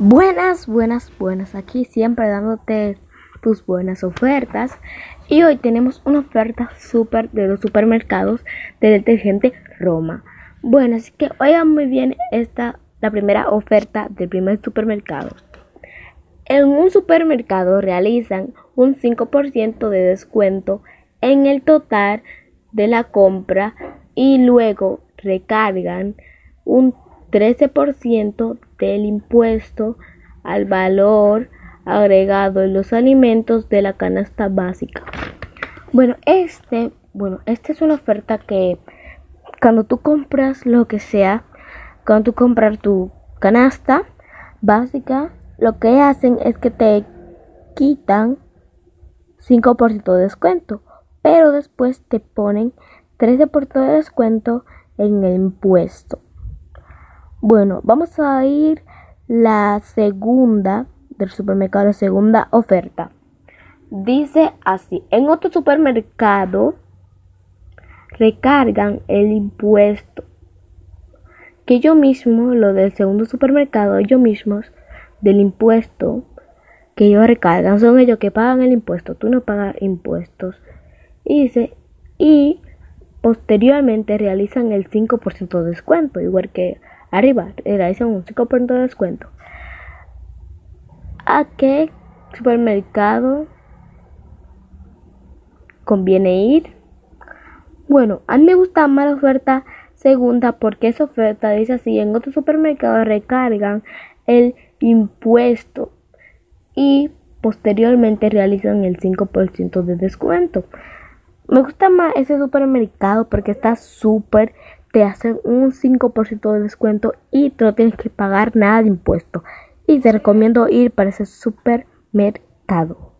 Buenas, buenas, buenas. Aquí siempre dándote tus buenas ofertas. Y hoy tenemos una oferta súper de los supermercados del detergente Roma. Bueno, así que oigan muy bien esta, la primera oferta del primer supermercado. En un supermercado realizan un 5% de descuento en el total de la compra y luego recargan un 13% del impuesto al valor agregado en los alimentos de la canasta básica. Bueno, este, bueno, esta es una oferta que cuando tú compras lo que sea, cuando tú compras tu canasta básica, lo que hacen es que te quitan 5% de descuento, pero después te ponen 13% de descuento en el impuesto. Bueno, vamos a ir la segunda del supermercado, segunda oferta. Dice así, en otro supermercado recargan el impuesto que yo mismo, lo del segundo supermercado, ellos mismos del impuesto que ellos recargan, son ellos que pagan el impuesto, tú no pagas impuestos. Dice, y posteriormente realizan el 5% de descuento, igual que Arriba, realizan un 5% de descuento. ¿A qué supermercado conviene ir? Bueno, a mí me gusta más la oferta segunda porque esa oferta dice así, en otros supermercados recargan el impuesto y posteriormente realizan el 5% de descuento. Me gusta más ese supermercado porque está súper te hacen un 5% de descuento y tú no tienes que pagar nada de impuesto. Y te recomiendo ir para ese supermercado.